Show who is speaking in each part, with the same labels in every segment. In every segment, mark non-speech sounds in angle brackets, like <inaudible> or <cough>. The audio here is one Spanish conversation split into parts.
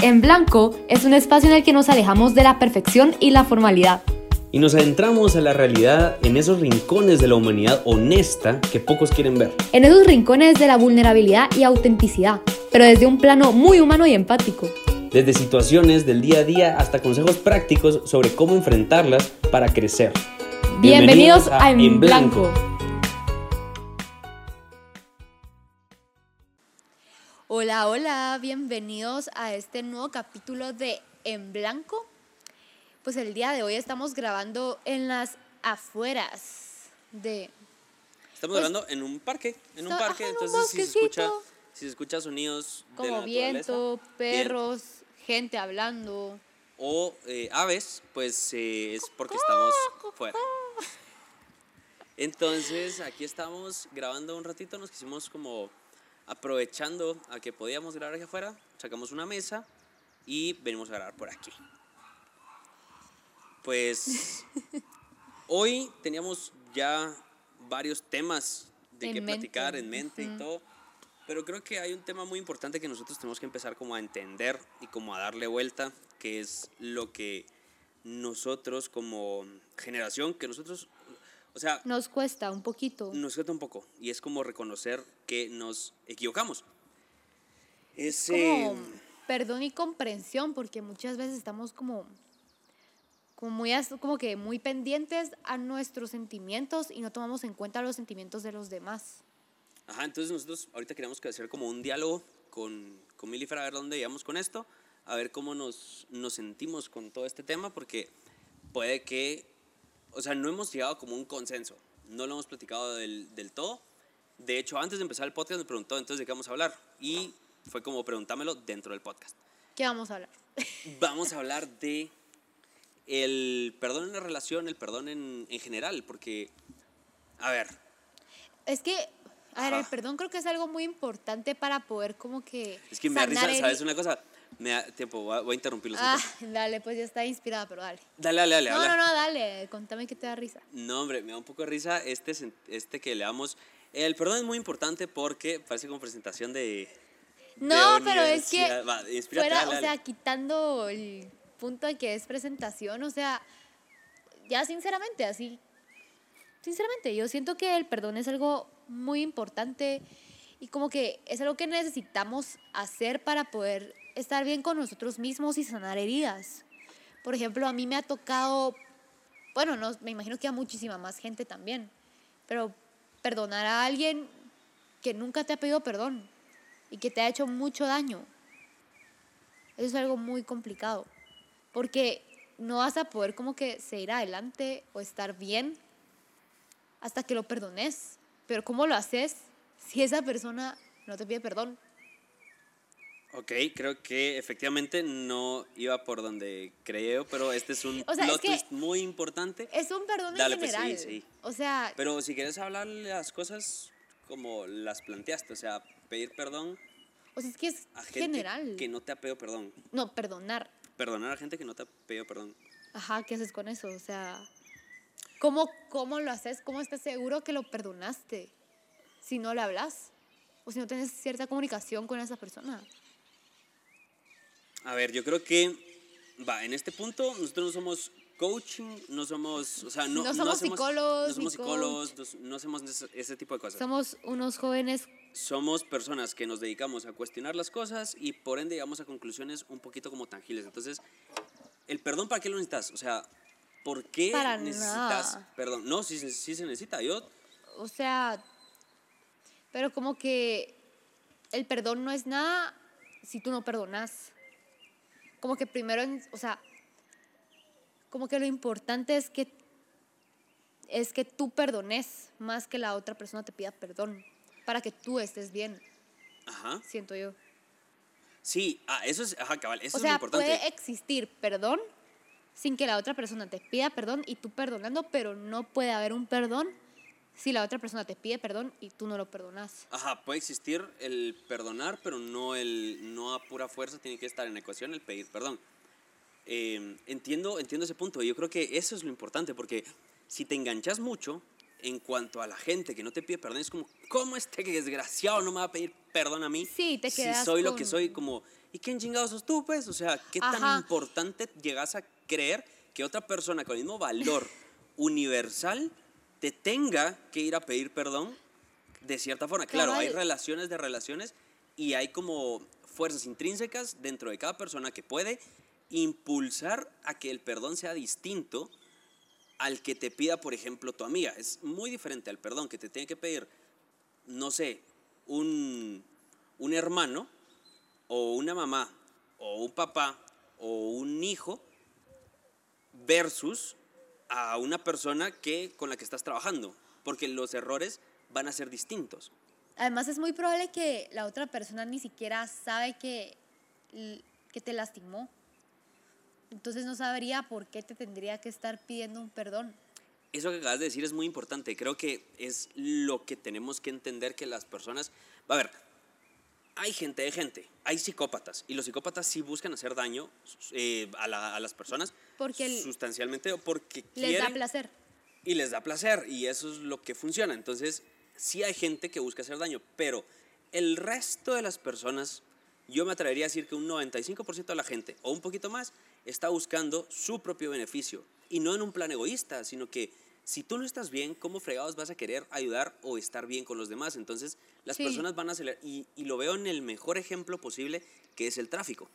Speaker 1: En Blanco es un espacio en el que nos alejamos de la perfección y la formalidad.
Speaker 2: Y nos adentramos a la realidad en esos rincones de la humanidad honesta que pocos quieren ver.
Speaker 1: En esos rincones de la vulnerabilidad y autenticidad, pero desde un plano muy humano y empático.
Speaker 2: Desde situaciones del día a día hasta consejos prácticos sobre cómo enfrentarlas para crecer.
Speaker 1: Bienvenidos, a, En Blanco. Hola, hola, bienvenidos a este nuevo capítulo de En Blanco. Pues el día de hoy estamos grabando en las afueras de...
Speaker 2: Estamos grabando en un parque, en un parque, entonces si se escucha, si se escucha sonidos
Speaker 1: como viento, perros, gente hablando
Speaker 2: o eh, aves, pues eh, es porque estamos fuera. <laughs> Entonces aquí estamos grabando un ratito, nos quisimos como aprovechando a que podíamos grabar aquí afuera, sacamos una mesa y venimos a grabar por aquí. Pues <laughs> hoy teníamos ya varios temas de que platicar en mente y todo, pero creo que hay un tema muy importante que nosotros tenemos que empezar como a entender y como a darle vuelta, que es lo que nosotros como generación, que nosotros o sea,
Speaker 1: nos cuesta un poquito.
Speaker 2: Nos cuesta un poco y es como reconocer que nos equivocamos.
Speaker 1: Es como perdón y comprensión porque muchas veces estamos como como muy como que muy pendientes a nuestros sentimientos y no tomamos en cuenta los sentimientos de los demás.
Speaker 2: Ajá, entonces nosotros ahorita queremos hacer como un diálogo con, con Milifra a ver dónde llegamos con esto, a ver cómo nos, nos sentimos con todo este tema, porque puede que o sea, no hemos llegado como un consenso, no lo hemos platicado del, del todo. De hecho, antes de empezar el podcast me preguntó entonces de qué vamos a hablar y fue como preguntámelo dentro del podcast.
Speaker 1: ¿Qué vamos a hablar? <laughs>
Speaker 2: Vamos a hablar de el perdón en la relación, el perdón en, en general, porque, a ver.
Speaker 1: Es que, a ver, el perdón creo que es algo muy importante para poder como que...
Speaker 2: Es que me da risa, ¿sabes una cosa? Me da tiempo, voy a, interrumpirlo.
Speaker 1: Ah, <laughs> dale, pues ya está inspirada, pero dale.
Speaker 2: Dale, dale, dale.
Speaker 1: No, no, no, dale, contame qué te da risa.
Speaker 2: No, hombre, me da un poco de risa este, este que le damos. El perdón es muy importante porque parece como presentación de.
Speaker 1: No, pero es que. fuera, o sea, quitando el punto de que es presentación, o sea, ya sinceramente, así. Sinceramente, yo siento que el perdón es algo muy importante y como que es algo que necesitamos hacer para poder estar bien con nosotros mismos y sanar heridas. Por ejemplo, a mí me ha tocado, bueno, no, me imagino que a muchísima más gente también, pero perdonar a alguien que nunca te ha pedido perdón y que te ha hecho mucho daño. Eso es algo muy complicado, porque no vas a poder como que seguir adelante o estar bien hasta que lo perdones. Pero ¿cómo lo haces si esa persona no te pide perdón?
Speaker 2: Ok, creo que efectivamente no iba por donde creo, pero este es un plot twist muy importante.
Speaker 1: Es un perdón en pues, general. sí, sí. O sea...
Speaker 2: Pero si quieres hablar las cosas como las planteaste, o sea, pedir perdón...
Speaker 1: O sea, es que es a gente general.
Speaker 2: que no te ha pedido perdón.
Speaker 1: No, perdonar.
Speaker 2: Perdonar a gente que no te ha pedido perdón.
Speaker 1: Ajá, ¿qué haces con eso? O sea, ¿cómo, cómo lo haces? ¿Cómo estás seguro que lo perdonaste? Si no le hablas o si no tienes cierta comunicación con esa persona.
Speaker 2: A ver, yo creo que, va, en este punto nosotros no somos coaching, no somos, o sea, no,
Speaker 1: no somos psicólogos,
Speaker 2: no somos psicólogos, no, hacemos ese, tipo de cosas.
Speaker 1: Somos unos jóvenes.
Speaker 2: Somos personas que nos dedicamos a cuestionar las cosas y por ende llegamos a conclusiones un poquito como tangibles. Entonces, el perdón, ¿para qué lo necesitas? O sea, ¿por qué necesitas perdón? No, sí, sí se necesita. Yo.
Speaker 1: O sea, pero como que el perdón no es nada si tú no perdonas como que primero, o sea, como que lo importante es que es que tú perdones más que la otra persona te pida perdón para que tú estés bien. Ajá. Siento yo.
Speaker 2: Sí, ah, eso es, ajá, cabal, eso
Speaker 1: o
Speaker 2: sea, es importante.
Speaker 1: Puede existir perdón sin que la otra persona te pida perdón y tú perdonando, pero no puede haber un perdón si la otra persona te pide perdón y tú no lo perdonas.
Speaker 2: Ajá, puede existir el perdonar, pero no, el, no a pura fuerza tiene que estar en la ecuación el pedir perdón. Em, entiendo, entiendo ese punto. Yo creo que eso es lo importante, porque si te enganchas mucho, en cuanto a la gente que no te pide perdón, es como, ¿cómo este desgraciado no me va a pedir perdón a mí?
Speaker 1: Sí, te quedas
Speaker 2: Si soy lo que soy, como, ¿y quién chingados sos tú, pues? O sea, ¿qué tan importante llegas a creer que otra persona con el mismo valor universal te tenga que ir a pedir perdón de cierta forma? Claro, hay relaciones de relaciones y hay como fuerzas intrínsecas dentro de cada persona que puede impulsar a que el perdón sea distinto al que te pida, por ejemplo, tu amiga. Es muy diferente al perdón que te tiene que pedir, no sé, un, un hermano o una mamá o un papá o un hijo versus a una persona que, con la que estás trabajando, porque los errores van a ser distintos.
Speaker 1: Además es muy probable que la otra persona ni siquiera sabe que, que te lastimó. Entonces no sabría por qué te tendría que estar pidiendo un perdón.
Speaker 2: Eso que acabas de decir es muy importante. Creo que es lo que tenemos que entender que las personas... A ver, hay gente de gente, hay psicópatas, y los psicópatas sí buscan hacer daño eh, a, a, las personas porque sustancialmente o porque
Speaker 1: les da placer.
Speaker 2: Y les da placer, y eso es lo que funciona. Entonces, sí hay gente que busca hacer daño, pero el resto de las personas, yo me atrevería a decir que un 95% de la gente, o un poquito más, está buscando su propio beneficio. Y no en un plan egoísta, sino que si tú no estás bien, ¿cómo fregados vas a querer ayudar o estar bien con los demás? Entonces, las personas van a acelerar. Y, y, lo veo en el mejor ejemplo posible, que es el tráfico.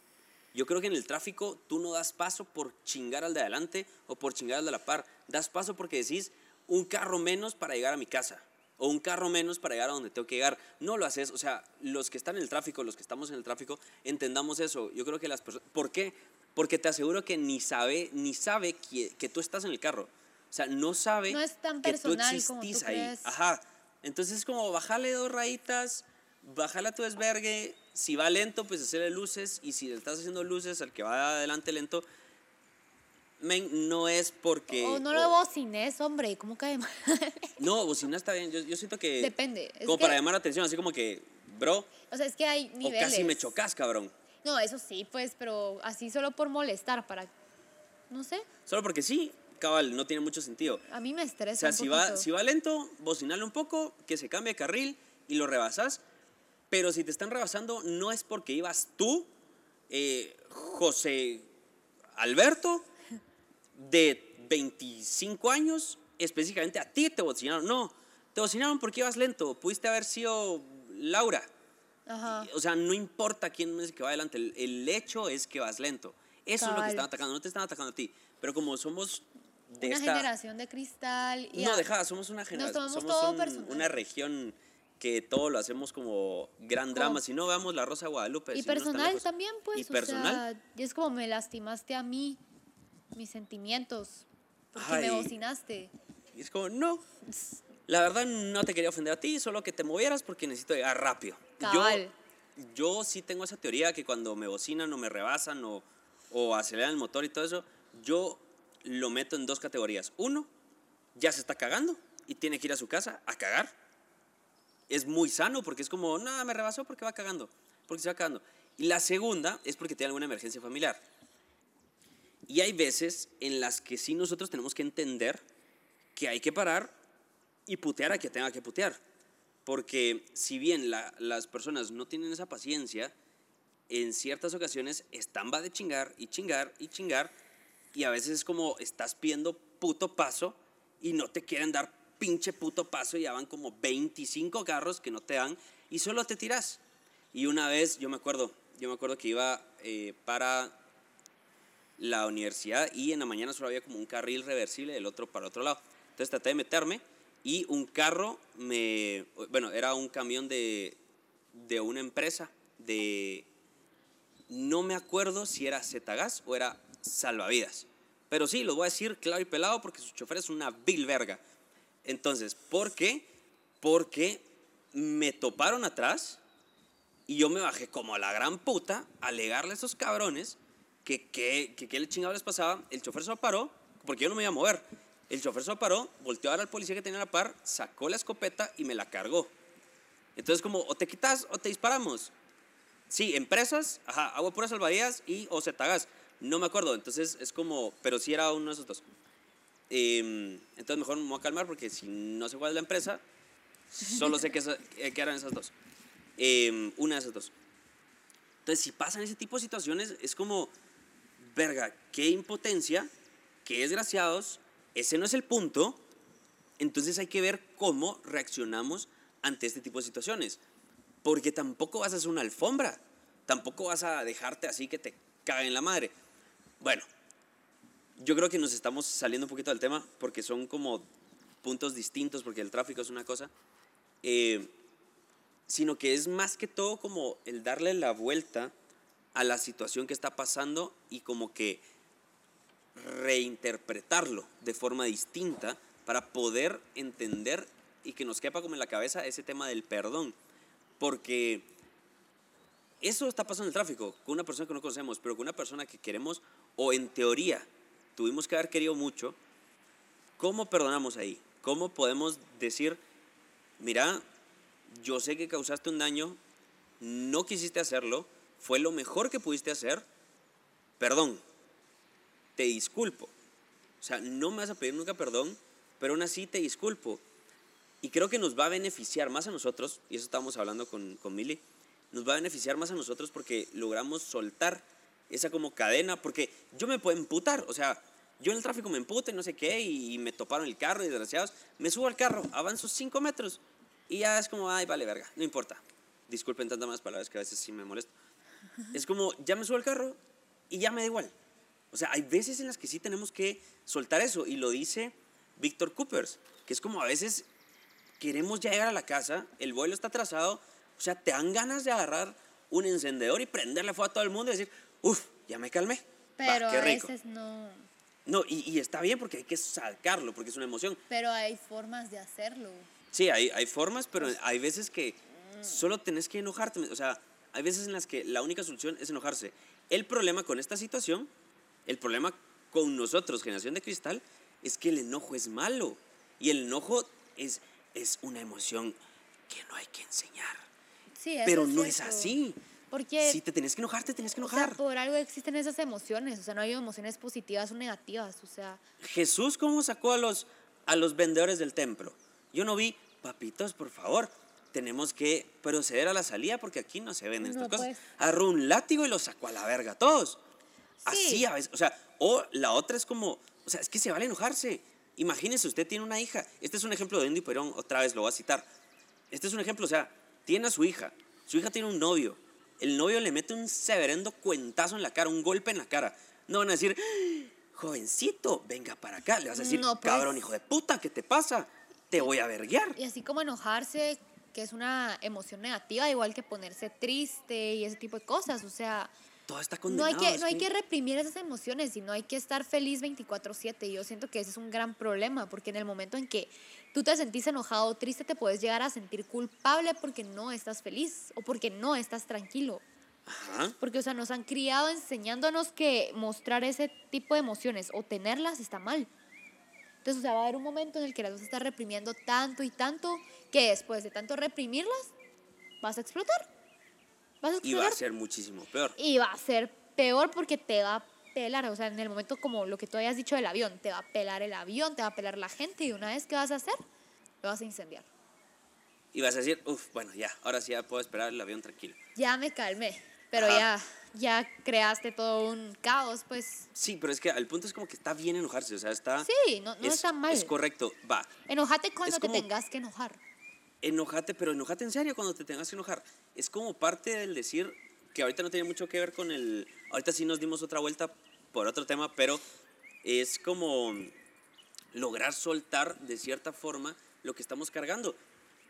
Speaker 2: Yo creo que en el tráfico tú no das paso por chingar al de adelante o por chingar al de la par. Das paso porque decís un carro menos para llegar a mi casa o un carro menos para llegar a donde tengo que llegar. No lo haces, o sea, los que están en el tráfico, los que estamos en el tráfico, entendamos eso. Yo creo que las personas, ¿por qué? Porque te aseguro que ni sabe, ni sabe que, que tú estás en el carro. O sea, no sabe
Speaker 1: no es tan que tú existís ahí.
Speaker 2: Ajá. Entonces es como bajarle dos rayitas, bajarle a tu desvergue. Si va lento, pues hacerle luces. Y si le estás haciendo luces al que va adelante lento, men, no es porque...
Speaker 1: O no lo bocines, hombre, ¿cómo cae mal? <laughs>
Speaker 2: no, bocina está bien, yo, yo siento que...
Speaker 1: Depende.
Speaker 2: como para llamar la atención, así como que, bro...
Speaker 1: O sea, es que hay niveles.
Speaker 2: O casi me chocas, cabrón.
Speaker 1: No, eso sí, pues, pero así solo por molestar, para... No sé.
Speaker 2: Solo porque sí, cabal, no tiene mucho sentido.
Speaker 1: A mí me estresa
Speaker 2: O sea, si, va, si va lento, bocinale un poco, que se cambie de carril y lo rebasas. Pero si te están rebasando, no es porque ibas tú, eh, José Alberto, de 25 años, específicamente a ti te bocinaron. No, te bocinaron porque ibas lento. Pudiste haber sido Laura. O sea, no importa quién es el que va adelante, el, hecho es que vas lento. Eso es lo que están atacando, no te están atacando a ti. Pero como somos
Speaker 1: de una generación de cristal.
Speaker 2: Y no, deja, somos una generación, somos una región que todo lo hacemos como gran drama. Si no, veamos La Rosa de Guadalupe.
Speaker 1: Y personal también, pues. Y personal. y es como me lastimaste a mí mis sentimientos porque me bocinaste.
Speaker 2: Y es como, no. La verdad no te quería ofender a ti, solo que te movieras porque necesito llegar rápido. Yo, yo sí tengo esa teoría que cuando me bocinan o me rebasan o, o aceleran el motor y todo eso, yo lo meto en dos categorías. Uno, ya se está cagando y tiene que ir a su casa a cagar. Es muy sano porque es como, no, me rebasó porque va cagando, porque se va cagando. Y la segunda es porque tiene alguna emergencia familiar. Y hay veces en las que sí nosotros tenemos que entender que hay que parar y putear a quien tenga que putear. Porque si bien las personas no tienen esa paciencia, en ciertas ocasiones están va de chingar y chingar y chingar. Y a veces es como estás pidiendo puto paso y no te quieren dar pinche puto paso y ya van como 25 carros que no te dan y solo te tiras. Y una vez, yo me acuerdo, yo me acuerdo que iba eh, para la universidad y en la mañana solo había como un carril reversible del otro para otro lado. Entonces traté de meterme y un carro me, bueno, era un camión de, de una empresa de, no me acuerdo si era Zetagas o era Salvavidas. Pero sí, lo voy a decir claro y pelado porque su chofer es una vil verga. Entonces, ¿por qué? Porque me toparon atrás y yo me bajé como a la gran puta a alegarle a esos cabrones que qué que, que chingado les pasaba. El chofer se paró, porque yo no me iba a mover. El chofer se paró, volteó a ver al policía que tenía la par, sacó la escopeta y me la cargó. Entonces, como, o te quitas o te disparamos. Sí, empresas, ajá, agua pura salvavidas y o tagas No me acuerdo, entonces es como, pero sí era uno de esos dos. Em, entonces mejor me voy a calmar porque si no sé cuál es la empresa, solo sé que, eh, que eran esas dos. Em, una de esas dos. Entonces, si pasan ese tipo de situaciones, es como, verga, qué impotencia, qué desgraciados, ese no es el punto. Entonces hay que ver cómo reaccionamos ante este tipo de situaciones. Porque tampoco vas a hacer una alfombra, tampoco vas a dejarte así que te cague en la madre. Bueno, yo creo que nos estamos saliendo un poquito del tema porque son como puntos distintos, porque el tráfico es una cosa. Eh, sino que es más que todo como el darle la vuelta a la situación que está pasando y como que reinterpretarlo de forma distinta para poder entender y que nos quepa como en la cabeza ese tema del perdón. Porque eso está pasando en el tráfico, con una persona que no conocemos, pero con una persona que queremos o en teoría tuvimos que haber querido mucho, ¿cómo perdonamos ahí? ¿Cómo podemos decir, mira, yo sé que causaste un daño, no quisiste hacerlo, fue lo mejor que pudiste hacer, perdón, te disculpo. O sea, no me vas a pedir nunca perdón, pero aún así te disculpo. Y creo que nos va a beneficiar más a nosotros, y eso estábamos hablando con, con Mili, nos va a beneficiar más a nosotros porque logramos soltar esa como cadena, porque yo me puedo emputar, o sea, yo en el tráfico me empute, no sé qué, y, me toparon el carro, desgraciados, me subo al carro, avanzo cinco metros, y ya es como, ay, vale, verga, no importa. Disculpen tantas más palabras que a veces sí me molesto. Es como, ya me subo al carro y ya me da igual. O sea, hay veces en las que sí tenemos que soltar eso. Y lo dice Víctor Coopers, que es como a veces queremos llegar a la casa, el vuelo está atrasado, o sea, te dan ganas de agarrar un encendedor y prenderle fuego a todo el mundo y decir, uff, ya me calmé.
Speaker 1: Pero a veces no.
Speaker 2: No, y, y, está bien porque hay que sacarlo, porque es una emoción.
Speaker 1: Pero hay formas de hacerlo.
Speaker 2: Sí, hay, hay formas, pero hay veces que solo tenés que enojarte. O sea, hay veces en las que la única solución es enojarse. El problema con esta situación, el problema con nosotros, generación de cristal, es que el enojo es malo. Y el enojo es, es una emoción que no hay que enseñar.
Speaker 1: Sí,
Speaker 2: pero no es así.
Speaker 1: Porque
Speaker 2: si te tenés que enojar, te tenés que enojar.
Speaker 1: O sea, por algo existen esas emociones, o sea, no hay emociones positivas o negativas, o sea.
Speaker 2: Jesús cómo sacó a los a los vendedores del templo. Yo no vi, papitos, por favor, tenemos que proceder a la salida porque aquí no se venden estas cosas. Pues. Agarró un látigo y lo sacó a la verga todos. Así a veces, o sea, o la otra es como, o sea, es que se vale enojarse. Imagínese, usted tiene una hija. Este es un ejemplo de Andy Perón, otra vez lo voy a citar. Este es un ejemplo, o sea, tiene a su hija. Su hija tiene un novio. El novio le mete un severendo cuentazo en la cara, un golpe en la cara. No van a decir, jovencito, venga para acá. Le vas a decir, pues. cabrón, hijo de puta, ¿qué te pasa? te voy a verguiar.
Speaker 1: Y así como enojarse, que es una emoción negativa, igual que ponerse triste y ese tipo de cosas, o sea...
Speaker 2: Todo está condenado.
Speaker 1: No hay que, no hay que reprimir esas emociones, sino hay que estar feliz 24/7. Y yo siento que ese es un gran problema, porque en el momento en que tú te sentís enojado o triste, te puedes llegar a sentir culpable porque no estás feliz o porque no estás tranquilo. Ajá. Porque, o sea, nos han criado enseñándonos que mostrar ese tipo de emociones o tenerlas está mal. Entonces, o sea, va a haber un momento en el que las vas a estar reprimiendo tanto y tanto que después de tanto reprimirlas, vas a explotar.
Speaker 2: Vas a. Y va a ser muchísimo peor.
Speaker 1: Y va a ser peor porque te va a pelar, o sea, en el momento como lo que tú hayas dicho del avión, te va a pelar el avión, te va a pelar la gente y una vez que vas a hacer, lo vas a incendiar.
Speaker 2: Y vas a decir, uff, bueno, ya, ahora sí ya puedo esperar el avión tranquilo.
Speaker 1: Ya me calmé, pero ya ya creaste todo un caos, pues.
Speaker 2: Sí, pero es que al punto es como que está bien enojarse, o sea, está...
Speaker 1: Sí, no, no está mal.
Speaker 2: Es correcto, va.
Speaker 1: Enojate cuando te tengas que enojar.
Speaker 2: Enojate, pero enojate en serio cuando te tengas que enojar. Es como parte del decir que ahorita no tiene mucho que ver con el... Ahorita sí nos dimos otra vuelta por otro tema, pero es como lograr soltar de cierta forma lo que estamos cargando.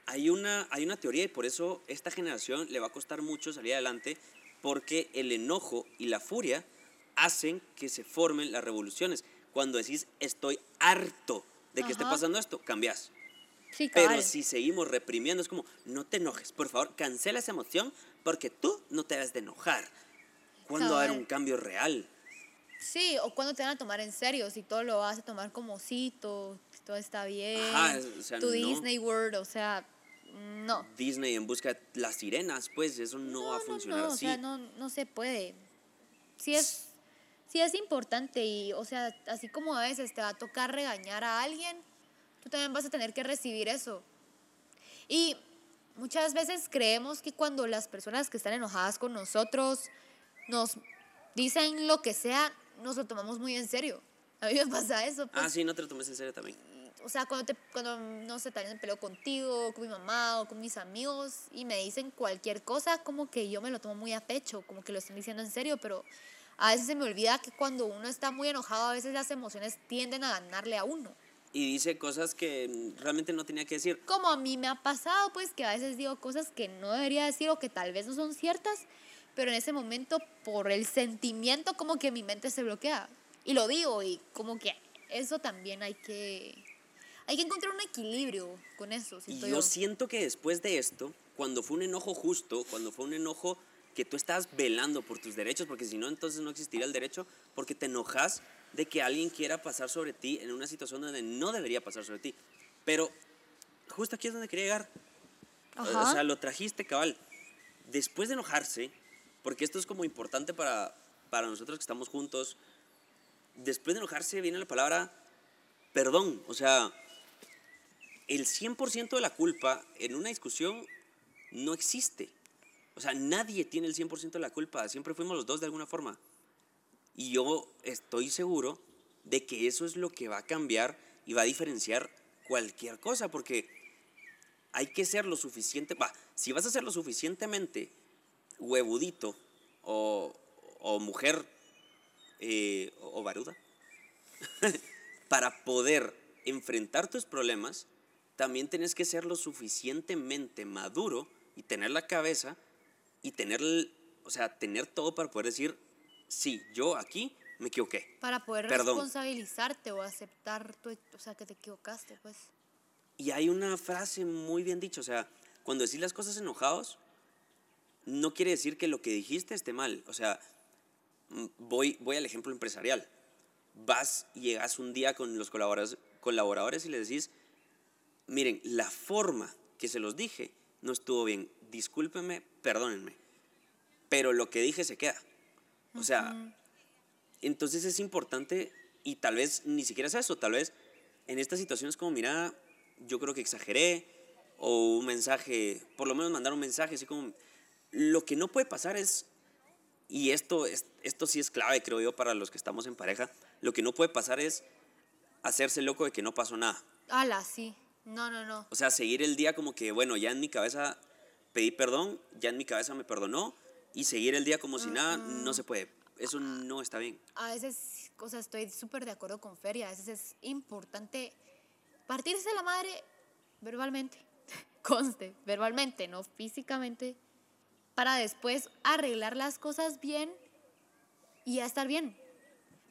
Speaker 2: Hay una, hay una teoría y por eso esta generación le va a costar mucho salir adelante porque el enojo y la furia hacen que se formen las revoluciones. Cuando decís estoy harto de que esté pasando esto, cambias.
Speaker 1: Sí,
Speaker 2: Pero si seguimos reprimiendo, es como, no te enojes, por favor, cancela esa emoción porque tú no te debes de enojar. ¿Cuándo va a haber un cambio real?
Speaker 1: Sí, o cuando te van a tomar en serio, si todo lo vas a tomar como sí, todo, está bien, tu Disney World, o sea, no.
Speaker 2: Disney en busca de las sirenas, pues eso no, va a funcionar
Speaker 1: no,
Speaker 2: así.
Speaker 1: O sea, no, no se puede. Si es, sí es importante y, o sea, así como a veces te va a tocar regañar a alguien, tú también vas a tener que recibir eso. Y muchas veces creemos que cuando las personas que están enojadas con nosotros nos dicen lo que sea, nos lo tomamos muy en serio. A mí me pasa eso.
Speaker 2: Pues. Ah, sí, no te lo tomes en serio también.
Speaker 1: O sea, cuando, te, cuando no sé, también peleo contigo, con mi mamá o con mis amigos y me dicen cualquier cosa, como que yo me lo tomo muy a pecho, como que lo están diciendo en serio, pero a veces se me olvida que cuando uno está muy enojado, a veces las emociones tienden a ganarle a uno.
Speaker 2: Y dice cosas que realmente no tenía que decir.
Speaker 1: Como a mí me ha pasado, pues que a veces digo cosas que no debería decir o que tal vez no son ciertas, pero en ese momento por el sentimiento como que mi mente se bloquea. Y lo digo y como que eso también hay que hay que encontrar un equilibrio con eso.
Speaker 2: Y yo, siento que después de esto, cuando fue un enojo justo, cuando fue un enojo que tú estás velando por tus derechos, porque si no, entonces no existiría el derecho, porque te enojas de que alguien quiera pasar sobre ti en una situación donde no debería pasar sobre ti. Pero justo aquí es donde quería llegar. O sea, lo trajiste, cabal. Después de enojarse, porque esto es como importante para, para nosotros que estamos juntos, después de enojarse viene la palabra perdón. O sea, el 100% de la culpa en una discusión no existe. O sea, nadie tiene el 100% de la culpa, siempre fuimos los dos de alguna forma. Y yo estoy seguro de que eso es lo que va a cambiar y va a diferenciar cualquier cosa, porque hay que ser lo suficiente, va, si vas a ser lo suficientemente huevudito o, mujer eh, o, o baruda, <laughs> para poder enfrentar tus problemas, también tienes que ser lo suficientemente maduro y tener la cabeza y tener, o sea, tener todo para poder decir, sí, yo aquí me equivoqué.
Speaker 1: Para poder responsabilizarte o aceptar tu, o sea, que te equivocaste, pues.
Speaker 2: Y hay una frase muy bien dicha, o sea, cuando decís las cosas enojados, no quiere decir que lo que dijiste esté mal. O sea, mm, voy, voy al ejemplo empresarial. Vas y llegas un día con los colaboradores, colaboradores y les decís, miren, la forma que se los dije no estuvo bien. Discúlpenme, perdónenme. Pero lo que dije se queda. O sea, entonces es importante y tal vez ni siquiera es eso, tal vez en estas situaciones como, mira, yo creo que exageré o un mensaje, por lo menos mandar un mensaje así como, lo que no puede pasar es, y esto, esto sí es clave creo yo para los que estamos en pareja, lo que no puede pasar es hacerse loco de que no pasó nada.
Speaker 1: Ala, sí. No, no, no.
Speaker 2: O sea, seguir el día como que, bueno, ya en mi cabeza pedí perdón, ya en mi cabeza me perdonó, y seguir el día como si nada, no se puede. Eso no está bien.
Speaker 1: A veces, o sea, estoy súper de acuerdo con Feria, a veces es importante partirse la madre verbalmente, <laughs> conste, verbalmente, no físicamente, para después arreglar las cosas bien y ya estar bien.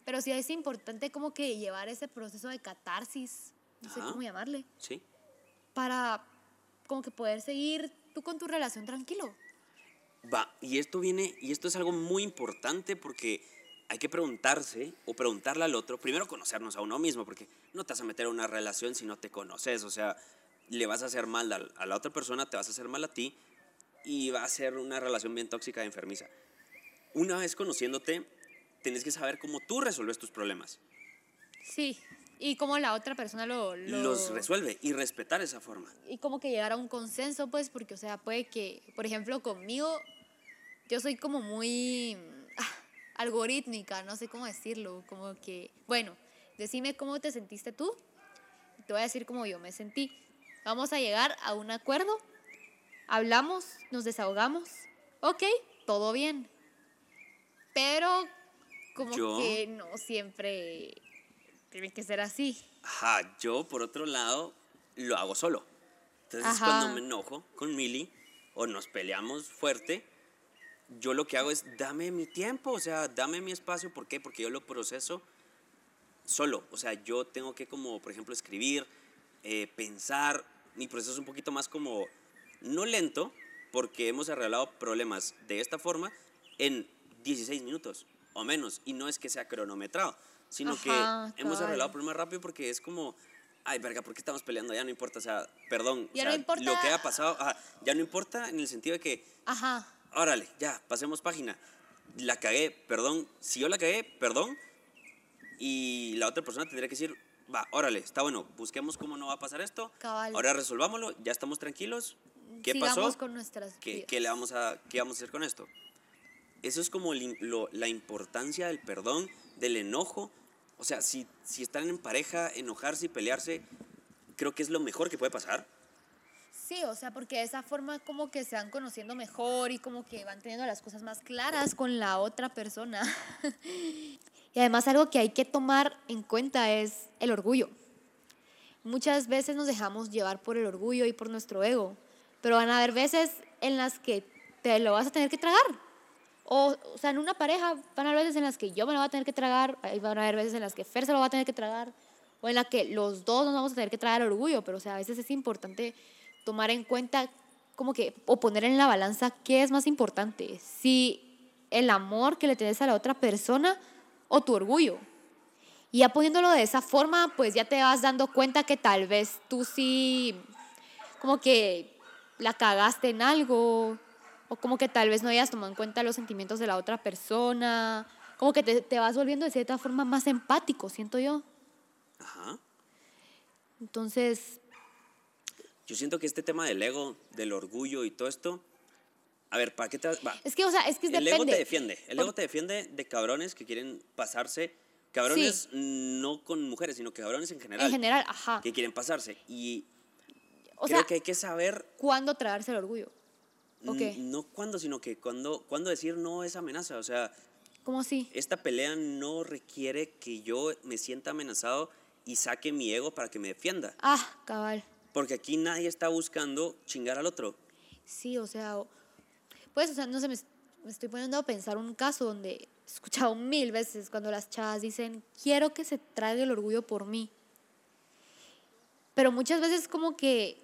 Speaker 1: Pero sí es importante como que llevar ese proceso de catarsis no sé cómo llamarle.
Speaker 2: Sí.
Speaker 1: Para como que poder seguir tú con tu relación tranquilo.
Speaker 2: Va, y esto viene, y esto es algo muy importante porque hay que preguntarse o preguntarle al otro, primero conocernos a uno mismo, porque no te vas a meter en una relación si no te conoces, o sea, le vas a hacer mal a, la otra persona, te vas a hacer mal a ti y va a ser una relación bien tóxica y enfermiza. Una vez conociéndote, tienes que saber cómo tú resuelves tus problemas.
Speaker 1: Sí, y cómo la otra persona lo,
Speaker 2: los resuelve y respetar esa forma.
Speaker 1: Y como que llegar a un consenso, pues, porque, o sea, puede que, por ejemplo, conmigo, yo soy como muy ah, algorítmica, no sé cómo decirlo, como que, bueno, decime cómo te sentiste tú, te voy a decir cómo yo me sentí. Vamos a llegar a un acuerdo, hablamos, nos desahogamos, ok, todo bien. Pero como que no siempre tiene que ser así.
Speaker 2: Ajá, yo por otro lado lo hago solo. Entonces cuando me enojo con Mili o nos peleamos fuerte, yo lo que hago es dame mi tiempo, o sea, dame mi espacio. ¿Por qué? Porque yo lo proceso solo. O sea, yo tengo que como, por ejemplo, escribir, eh, pensar. Mi proceso es un poquito más como, no lento, porque hemos arreglado problemas de esta forma en 16 minutos o menos. Y no es que sea cronometrado sino que hemos arreglado el problema rápido porque es como, ay, verga, ¿por qué estamos peleando? Ya no importa, o sea, perdón, ya no importa. lo que ha pasado, ya no importa en el sentido de que,
Speaker 1: ajá.
Speaker 2: órale, ya, pasemos página. la cagué, perdón. Si yo la cagué, perdón. Y la otra persona tendría que decir, va, órale, está bueno, busquemos cómo no va a pasar esto. Ahora resolvámoslo, ya estamos tranquilos. ¿Qué pasó?
Speaker 1: con nuestras
Speaker 2: ¿Qué, ¿Qué, le vamos a, ¿Qué vamos a hacer con esto? Eso es como la importancia del perdón, del enojo. O sea, si, si están en pareja, enojarse y pelearse, creo que es lo mejor que puede pasar.
Speaker 1: Sí, o sea, porque de esa forma como que se van conociendo mejor y como que van teniendo las cosas más claras con la otra persona. <laughs> y además algo que hay que tomar en cuenta es el orgullo. Muchas veces nos dejamos llevar por el orgullo y por nuestro ego, pero van a haber veces en las que te lo vas a tener que tragar. O, o sea, en una pareja van a haber veces en las que yo me lo voy a tener que tragar, van a haber veces en las que Fer se lo va a tener que tragar, o en las que los dos nos vamos a tener que tragar orgullo, pero o sea, a veces es importante tomar en cuenta como que, o poner en la balanza qué es más importante, si el amor que le tienes a la otra persona o tu orgullo. Y ya poniéndolo de esa forma, pues ya te vas dando cuenta que tal vez tú sí, como que la cagaste en algo, o como que tal vez no hayas tomado en cuenta los sentimientos de la otra persona, como que te, te vas volviendo de cierta forma más empático, siento yo. Ajá. Entonces,
Speaker 2: yo siento que este tema del ego, del orgullo y todo esto, a ver, ¿para qué te va?
Speaker 1: Es que, o sea, es que
Speaker 2: El ego te defiende. El ego te defiende de cabrones que quieren pasarse. Cabrones no con mujeres, sino que cabrones en general.
Speaker 1: En general, ajá.
Speaker 2: Que quieren pasarse. Y creo que hay que saber.
Speaker 1: ¿Cuándo traerse el orgullo?
Speaker 2: Okay. No cuándo, sino que cuándo, cuando decir no es amenaza. O sea.
Speaker 1: ¿Cómo así?
Speaker 2: Esta pelea no requiere que yo me sienta amenazado y saque mi ego para que me defienda.
Speaker 1: Ah, cabal.
Speaker 2: Porque aquí nadie está buscando chingar al otro.
Speaker 1: Sí, o sea, pues, o sea, no sé, me, estoy poniendo a pensar un caso donde he escuchado mil veces cuando las chavas dicen, quiero que se traiga el orgullo por mí. Pero muchas veces como que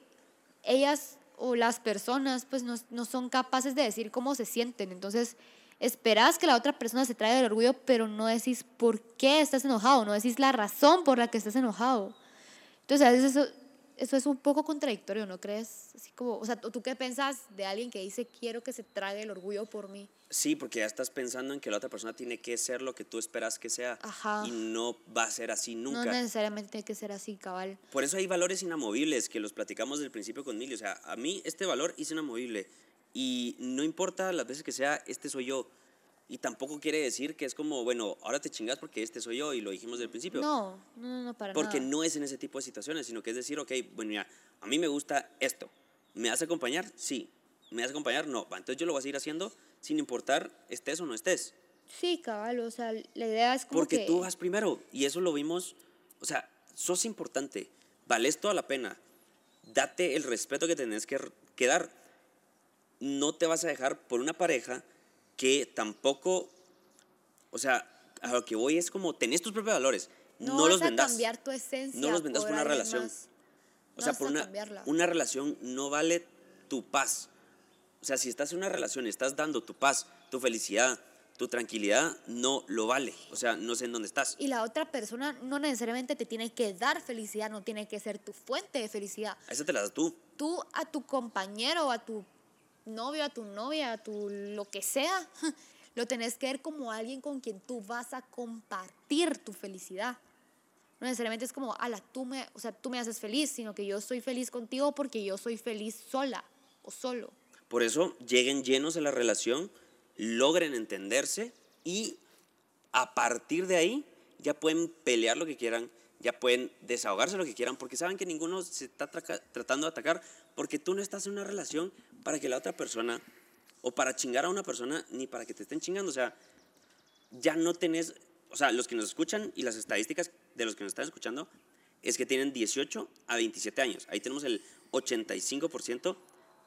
Speaker 1: ellas o las personas pues no, no son capaces de decir cómo se sienten. Entonces, esperas que la otra persona se traiga el orgullo, pero no decís por qué estás enojado, no decís la razón por la que estás enojado. Entonces, a veces eso eso es un poco contradictorio, ¿no crees? Así como, o sea, ¿tú qué pensás de alguien que dice quiero que se trague el orgullo por mí?
Speaker 2: Sí, porque ya estás pensando en que la otra persona tiene que ser lo que tú esperas que sea.
Speaker 1: Ajá.
Speaker 2: Y no va a ser así nunca.
Speaker 1: No necesariamente tiene que ser así, cabal.
Speaker 2: Por eso hay valores inamovibles que los platicamos del principio con Mili. O sea, a mí este valor es inamovible. Y no importa las veces que sea, este soy yo. Y tampoco quiere decir que es como, bueno, ahora te chingas porque este soy yo y lo dijimos del principio.
Speaker 1: No, no, no, para
Speaker 2: Porque no es en ese tipo de situaciones, sino que es decir, ok, bueno, ya, a mí me gusta esto. ¿Me vas a acompañar? Sí. ¿Me vas a acompañar? No. Entonces yo lo voy a seguir haciendo sin importar estés o no estés.
Speaker 1: Sí, cabal, o sea, la idea es como
Speaker 2: Porque tú vas primero y eso lo vimos, o sea, sos importante, vales toda la pena, date el respeto que tenés que, que dar. No te vas a dejar por una pareja que tampoco, o sea, a lo que voy es como, tenés tus propios valores, no, no los vendas.
Speaker 1: cambiar tu esencia.
Speaker 2: No los vendas por, una relación. O sea, por una, una relación no vale tu paz. O sea, si estás en una relación y estás dando tu paz, tu felicidad, tu tranquilidad, no lo vale. O sea, no sé en dónde estás.
Speaker 1: Y la otra persona no necesariamente te tiene que dar felicidad, no tiene que ser tu fuente de felicidad.
Speaker 2: Esa te la das tú.
Speaker 1: Tú a tu compañero, a tu novio, a tu novia, a tu lo que sea, <laughs> lo tenés que ver como alguien con quien tú vas a compartir tu felicidad. No necesariamente es como, ala, tú me, o sea, tú me haces feliz, sino que yo soy feliz contigo porque yo soy feliz sola o solo.
Speaker 2: Por eso lleguen llenos a la relación, logren entenderse y a partir de ahí ya pueden pelear lo que quieran, ya pueden desahogarse lo que quieran, porque saben que ninguno se está tratando de atacar, porque tú no estás en una relación para que la otra persona, o para chingar a una persona, ni para que te estén chingando. O sea, ya no tenés, o sea, los que nos escuchan y las estadísticas de los que nos están escuchando es que tienen 18 a 27 años. Ahí tenemos el 85%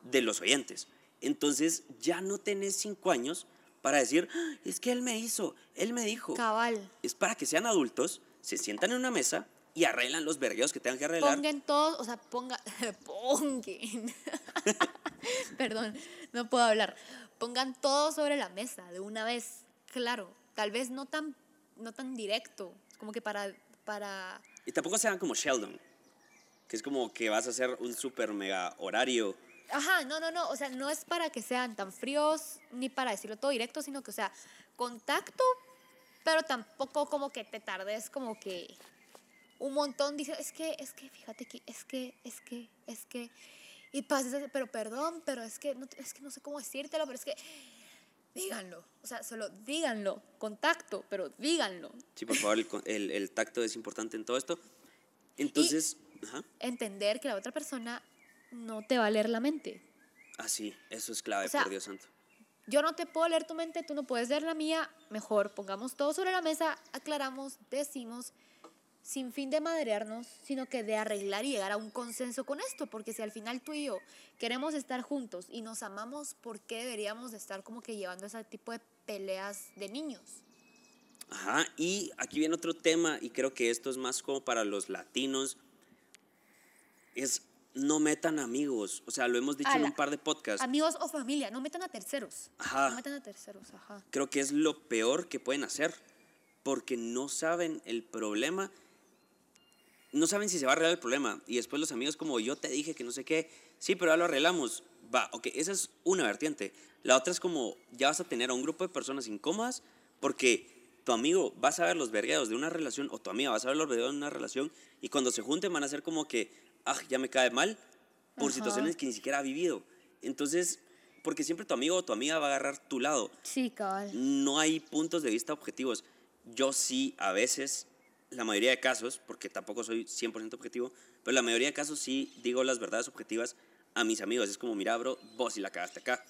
Speaker 2: de los oyentes. Entonces ya no tenés 5 años para decir, ah, es que él me hizo, él me dijo.
Speaker 1: Cabal.
Speaker 2: Es para que sean adultos, se sientan en una mesa y arreglan los vergueos que tengan que arreglar.
Speaker 1: Pongan todos, o sea, <laughs> pongan, pongan. <laughs> Perdón, no puedo hablar. Pongan todo sobre la mesa de una vez, claro. Tal vez no tan, no tan directo, como que para, para...
Speaker 2: Y tampoco sean como Sheldon, que es como que vas a hacer un super mega horario
Speaker 1: Ajá, no, no, no, o sea, no es para que sean tan fríos ni para decirlo todo directo, sino que, o sea, contacto, pero tampoco como que te tardes como que un montón dice, es que, es que, fíjate que, es que, es que, es que, y pases, pero perdón, pero es que, no, es que no sé cómo decírtelo, pero es que, díganlo, o sea, solo díganlo, contacto, pero díganlo.
Speaker 2: Sí, por favor, el, el, tacto es importante en todo esto. Entonces,
Speaker 1: entender que la otra persona no te va a leer la mente.
Speaker 2: Ah, sí, eso es clave, por Dios santo.
Speaker 1: Yo no te puedo leer tu mente, tú no puedes leer la mía. Mejor pongamos todo sobre la mesa, aclaramos, decimos, sin fin de madrearnos, sino que de arreglar y llegar a un consenso con esto, porque si al final tú y yo queremos estar juntos y nos amamos, ¿por qué deberíamos de estar como que llevando ese tipo de peleas de niños?
Speaker 2: Ajá, y aquí viene otro tema, y creo que esto es más como para los latinos, es no metan amigos. O sea, lo hemos dicho en un par de podcasts.
Speaker 1: Amigos o familia, no metan a terceros. Ajá. No metan a terceros, ajá.
Speaker 2: Creo que es lo peor que pueden hacer. Porque no saben el problema. No saben si se va a arreglar el problema. Y después los amigos, como yo te dije que no sé qué. Sí, pero ya lo arreglamos. Va, ok, esa es una vertiente. La otra es como ya vas a tener a un grupo de personas incómodas porque tu amigo va a saber los vergueos de una relación o tu amiga va a saber los vergueos de una relación y cuando se junten van a ser como que, ah, ya me cae mal por situaciones que ni siquiera ha vivido. Entonces, porque siempre tu amigo o tu amiga va a agarrar tu lado.
Speaker 1: Sí, cabal.
Speaker 2: No hay puntos de vista objetivos. Yo sí, a veces, la mayoría de casos, porque tampoco soy 100% objetivo, pero la mayoría de casos sí digo las verdades objetivas a mis amigos. Es como, mira, bro, vos sí la cagaste acá.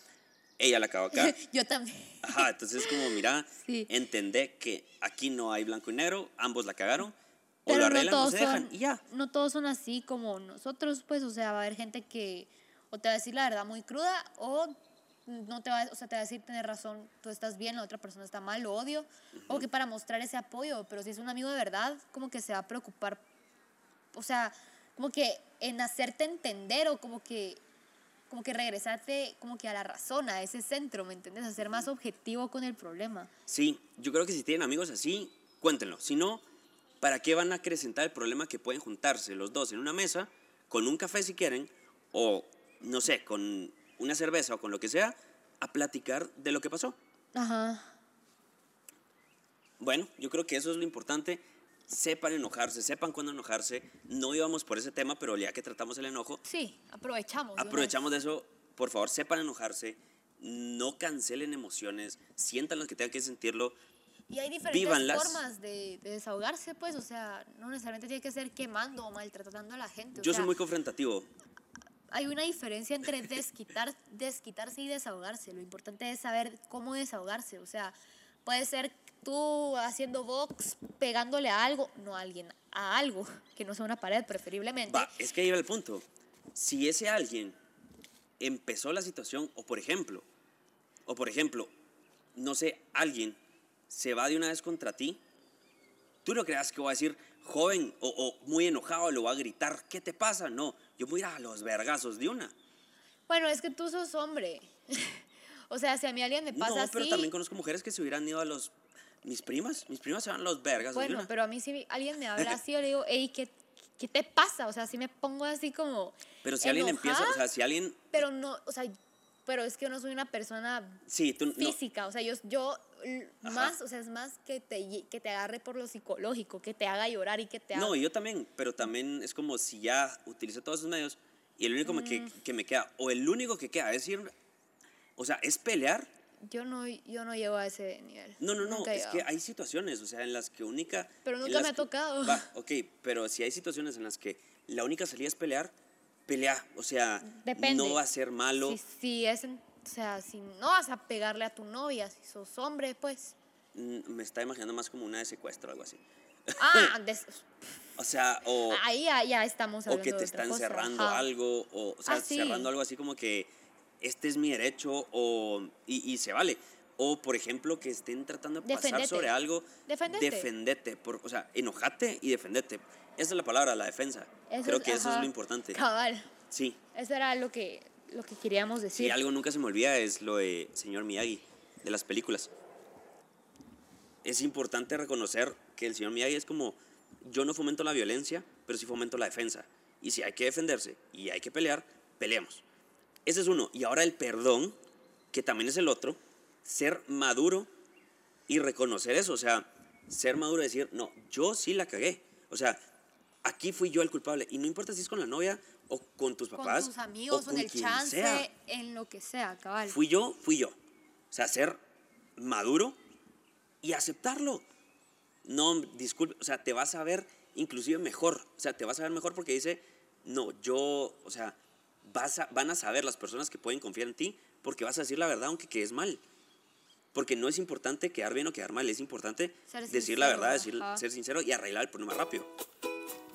Speaker 2: Ella la cagó acá. <laughs>
Speaker 1: Yo también.
Speaker 2: Ajá, entonces es como, mira, sí. entendé que aquí no hay blanco y negro, ambos la cagaron o lo arreglan no o se dejan y ya.
Speaker 1: No todos son así como nosotros, pues, o sea, va a haber gente que o te va a decir la verdad muy cruda o no te va, o sea, te va a decir tener razón, tú estás bien, la otra persona está mal, lo odio, o que para mostrar ese apoyo, pero si es un amigo de verdad, como que se va a preocupar, o sea, como que en hacerte entender o como que como que regresarte como que a la razón, a ese centro, ¿me entiendes? A ser más objetivo con el problema.
Speaker 2: Sí, yo creo que si tienen amigos así, cuéntenlo. Si no, ¿para qué van a acrecentar el problema que pueden juntarse los dos en una mesa, con un café si quieren, o no sé, con una cerveza o con lo que sea, a platicar de lo que pasó? Ajá. Bueno, yo creo que eso es lo importante. Sepan enojarse, sepan cuándo enojarse. No íbamos por ese tema, pero ya que tratamos el enojo.
Speaker 1: Sí, aprovechamos.
Speaker 2: Aprovechamos de eso. Por favor, sepan enojarse. No cancelen emociones. Sientan lo que tengan que sentirlo.
Speaker 1: Y hay diferentes formas de, desahogarse, pues, o sea, no necesariamente tiene que ser quemando o maltratando a la gente.
Speaker 2: Yo soy muy confrontativo.
Speaker 1: Hay una diferencia entre desquitar, <laughs> desquitarse y desahogarse. Lo importante es saber cómo desahogarse. O sea, puede ser tú haciendo box, pegándole a algo, no a alguien, a algo, que no sea una pared preferiblemente.
Speaker 2: Va, es que ahí va el punto. Si ese alguien empezó la situación, o por ejemplo, o por ejemplo, no sé, alguien se va de una vez contra ti, tú no creas que voy a decir, joven o, muy enojado, le voy a gritar, ¿qué te pasa? No, yo voy a ir a los vergazos de una.
Speaker 1: Bueno, es que tú sos hombre. <laughs> o sea, si a mí alguien me pasa
Speaker 2: no, pero también conozco mujeres que se hubieran ido a los... Mis primas, mis primas se van a los vergas.
Speaker 1: Bueno, pero a mí si alguien me habla <laughs> así, yo le digo, hey, ¿qué, ¿qué te pasa? O sea, si me pongo así como...
Speaker 2: Pero si alguien empieza, o sea, si alguien...
Speaker 1: Pero no, o sea, pero es que yo no soy una persona física, o sea, yo, yo más, o sea, es más que te, que te agarre por lo psicológico, que te haga llorar y que te haga...
Speaker 2: No, yo también, pero también es como si ya utilicé todos esos medios y el único que, mm. que, me queda, o el único que queda, es decir, o sea, es pelear.
Speaker 1: Yo no, yo no llego a ese nivel.
Speaker 2: No, no, no, es que hay situaciones, o sea, en las que única...
Speaker 1: Pero nunca me ha tocado.
Speaker 2: Va, <laughs> ok, pero si hay situaciones en las que la única salida es pelear, pelea, o sea, no va a ser malo.
Speaker 1: Si, es, o sea, si no vas a pegarle a tu novia, si sos hombre, pues.
Speaker 2: Mm, me está imaginando más como una de secuestro o algo así.
Speaker 1: Ah, <laughs>
Speaker 2: o sea, o...
Speaker 1: Ahí ya, estamos
Speaker 2: hablando O que te están cerrando algo, o, o sea, ah, cerrando algo así como que este es mi derecho, o, y, y se vale. O, por ejemplo, que estén tratando de pasar sobre algo. Defendete. Defendete. Por, o sea, enojate y defendete. Esa es la palabra, la defensa. Creo que eso es lo importante.
Speaker 1: Cabal.
Speaker 2: Sí.
Speaker 1: Eso era lo que, lo que queríamos decir.
Speaker 2: Y algo nunca se me olvida es lo de señor Miyagi, de las películas. Es importante reconocer que el señor Miyagi es como, yo no fomento la violencia, pero sí fomento la defensa. Y si hay que defenderse y hay que pelear, peleemos. ese es uno. Y ahora el perdón, que también es el otro, ser maduro y reconocer eso. O sea, ser maduro y decir, no, yo sí la cagué. O sea, aquí fui yo el culpable. Y no importa si es con la novia o con tus papás.
Speaker 1: Con tus amigos, o con en el chance, en lo que sea, cabal.
Speaker 2: Fui yo, fui yo. O sea, ser maduro y aceptarlo. No, disculpe, o sea, te vas a ver inclusive mejor. O sea, te vas a ver mejor porque dice, no, yo, o sea, vas van a saber las personas que pueden confiar en ti porque vas a decir la verdad aunque quedes mal. Porque no es importante quedar bien o quedar mal, es importante decir la verdad, decir, ser sincero y arreglar el problema rápido.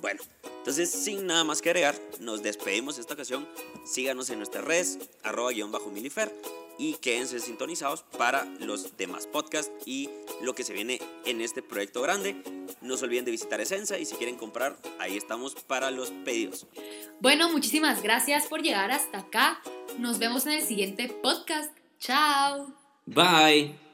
Speaker 2: Bueno, entonces sin nada más que agregar, nos despedimos esta ocasión. Síganos en nuestras redes, arroba guion bajo milifer y quédense sintonizados para los demás podcasts y lo que se viene en este proyecto grande. No se olviden de visitar Esenza y si quieren comprar, ahí estamos para los pedidos.
Speaker 1: Bueno, muchísimas gracias por llegar hasta acá. Nos vemos en el siguiente podcast. Chao.
Speaker 2: Bye.